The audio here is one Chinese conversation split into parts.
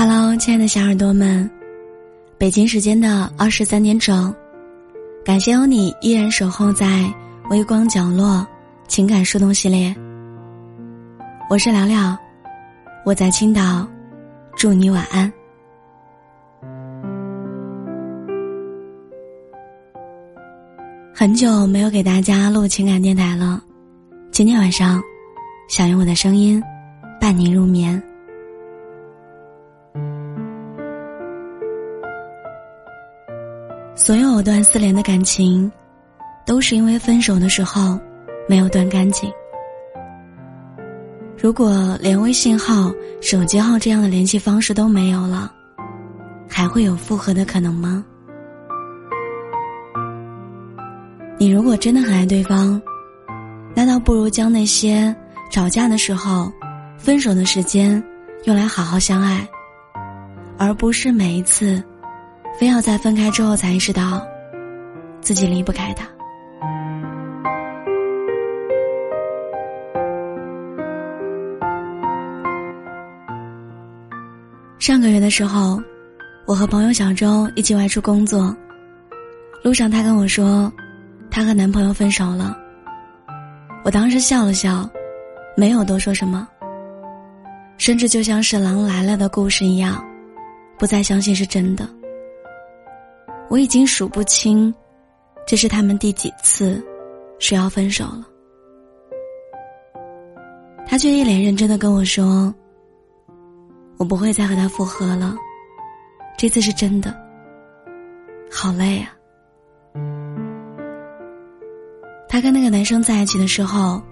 Hello，亲爱的小耳朵们，北京时间的二十三点整，感谢有你依然守候在微光角落情感树洞系列。我是聊聊，我在青岛，祝你晚安。很久没有给大家录情感电台了，今天晚上，想用我的声音伴你入眠。所有藕断丝连的感情，都是因为分手的时候没有断干净。如果连微信号、手机号这样的联系方式都没有了，还会有复合的可能吗？你如果真的很爱对方，那倒不如将那些吵架的时候、分手的时间用来好好相爱，而不是每一次。非要在分开之后才意识到，自己离不开他。上个月的时候，我和朋友小周一起外出工作，路上她跟我说，她和男朋友分手了。我当时笑了笑，没有多说什么，甚至就像是《狼来了》的故事一样，不再相信是真的。我已经数不清，这是他们第几次说要分手了。他却一脸认真的跟我说：“我不会再和他复合了，这次是真的。”好累啊！他跟那个男生在一起的时候，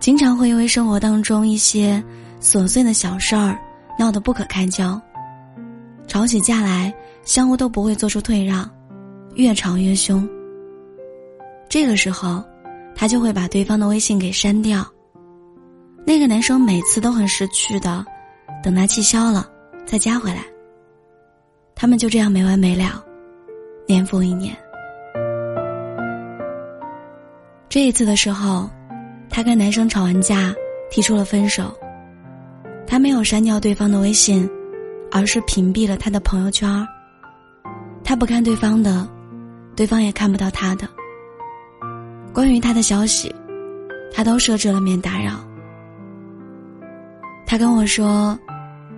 经常会因为生活当中一些琐碎的小事儿闹得不可开交，吵起架来。相互都不会做出退让，越吵越凶。这个时候，他就会把对方的微信给删掉。那个男生每次都很识趣的，等他气消了再加回来。他们就这样没完没了，年复一年。这一次的时候，他跟男生吵完架，提出了分手。他没有删掉对方的微信，而是屏蔽了他的朋友圈儿。他不看对方的，对方也看不到他的。关于他的消息，他都设置了免打扰。他跟我说，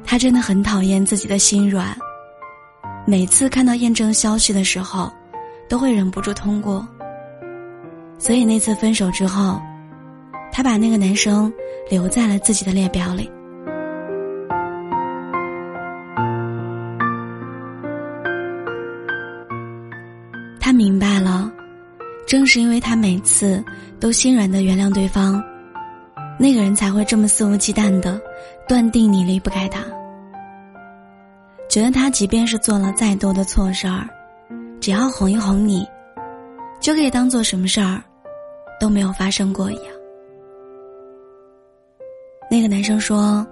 他真的很讨厌自己的心软，每次看到验证消息的时候，都会忍不住通过。所以那次分手之后，他把那个男生留在了自己的列表里。正是因为他每次都心软的原谅对方，那个人才会这么肆无忌惮的断定你离不开他。觉得他即便是做了再多的错事儿，只要哄一哄你，就可以当做什么事儿都没有发生过一样。那个男生说：“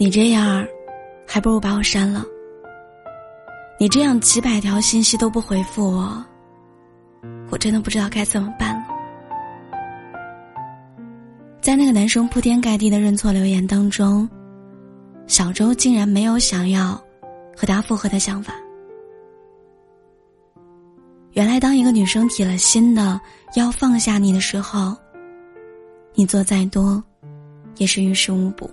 你这样，还不如把我删了。”你这样几百条信息都不回复我，我真的不知道该怎么办了。在那个男生铺天盖地的认错留言当中，小周竟然没有想要和他复合的想法。原来，当一个女生铁了心的要放下你的时候，你做再多，也是于事无补。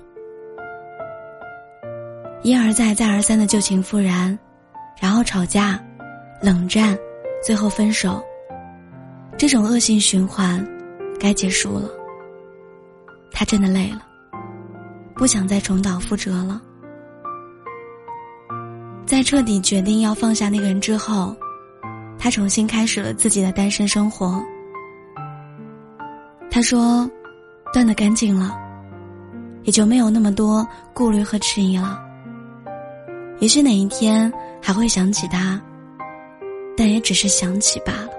一而再，再而三的旧情复燃。然后吵架，冷战，最后分手。这种恶性循环，该结束了。他真的累了，不想再重蹈覆辙了。在彻底决定要放下那个人之后，他重新开始了自己的单身生活。他说：“断得干净了，也就没有那么多顾虑和迟疑了。也许哪一天。”还会想起他，但也只是想起罢了。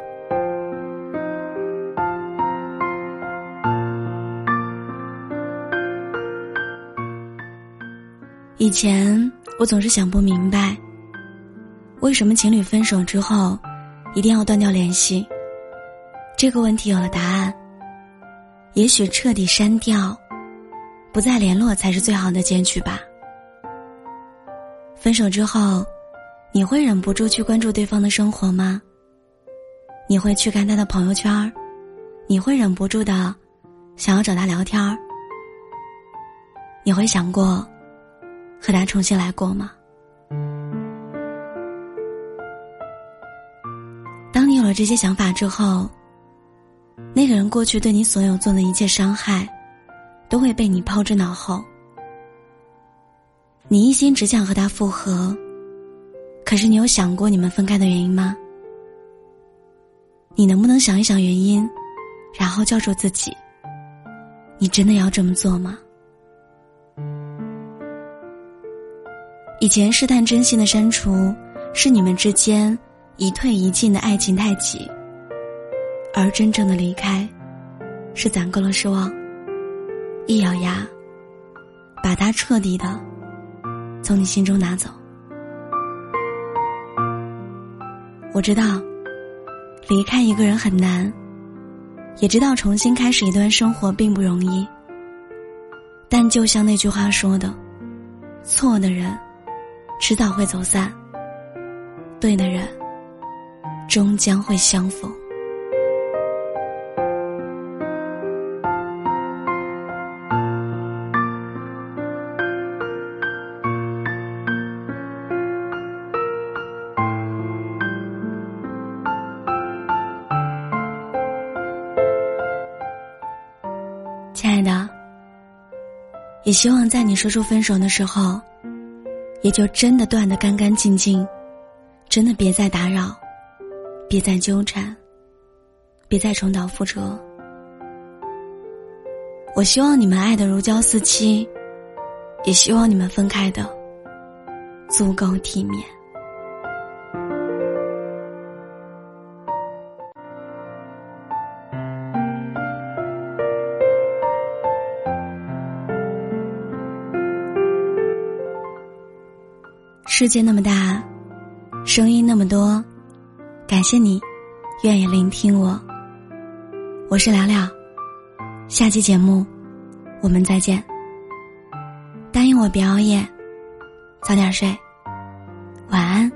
以前我总是想不明白，为什么情侣分手之后一定要断掉联系？这个问题有了答案。也许彻底删掉，不再联络才是最好的结局吧。分手之后，你会忍不住去关注对方的生活吗？你会去看他的朋友圈儿？你会忍不住的想要找他聊天儿？你会想过和他重新来过吗？当你有了这些想法之后，那个人过去对你所有做的一切伤害，都会被你抛之脑后。你一心只想和他复合，可是你有想过你们分开的原因吗？你能不能想一想原因，然后叫住自己？你真的要这么做吗？以前试探真心的删除，是你们之间一退一进的爱情太急；而真正的离开，是攒够了失望，一咬牙，把它彻底的。从你心中拿走。我知道，离开一个人很难，也知道重新开始一段生活并不容易。但就像那句话说的：“错的人，迟早会走散；对的人，终将会相逢。”亲爱的，也希望在你说出分手的时候，也就真的断得干干净净，真的别再打扰，别再纠缠，别再重蹈覆辙。我希望你们爱的如胶似漆，也希望你们分开的足够体面。世界那么大，声音那么多，感谢你愿意聆听我。我是聊聊，下期节目我们再见。答应我别熬夜，早点睡，晚安。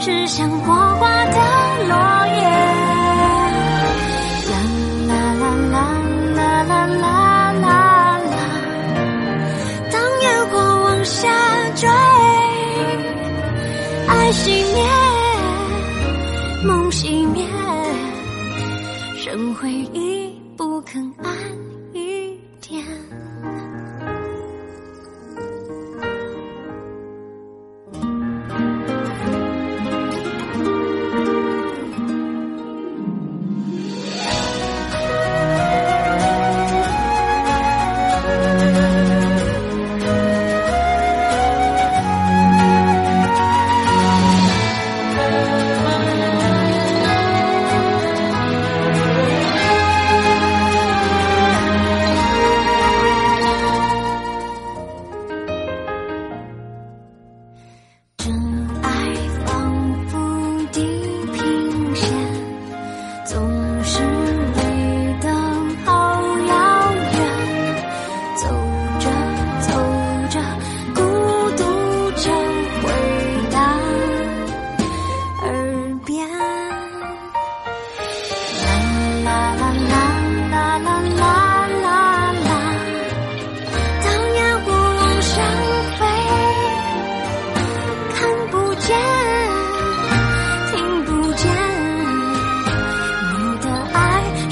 是像火花的落叶，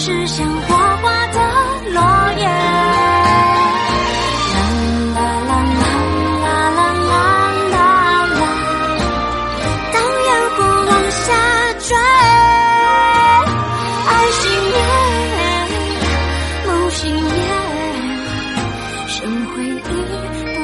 是像花花的落叶。啦啦啦啦啦啦啦啦当往下坠爱梦回忆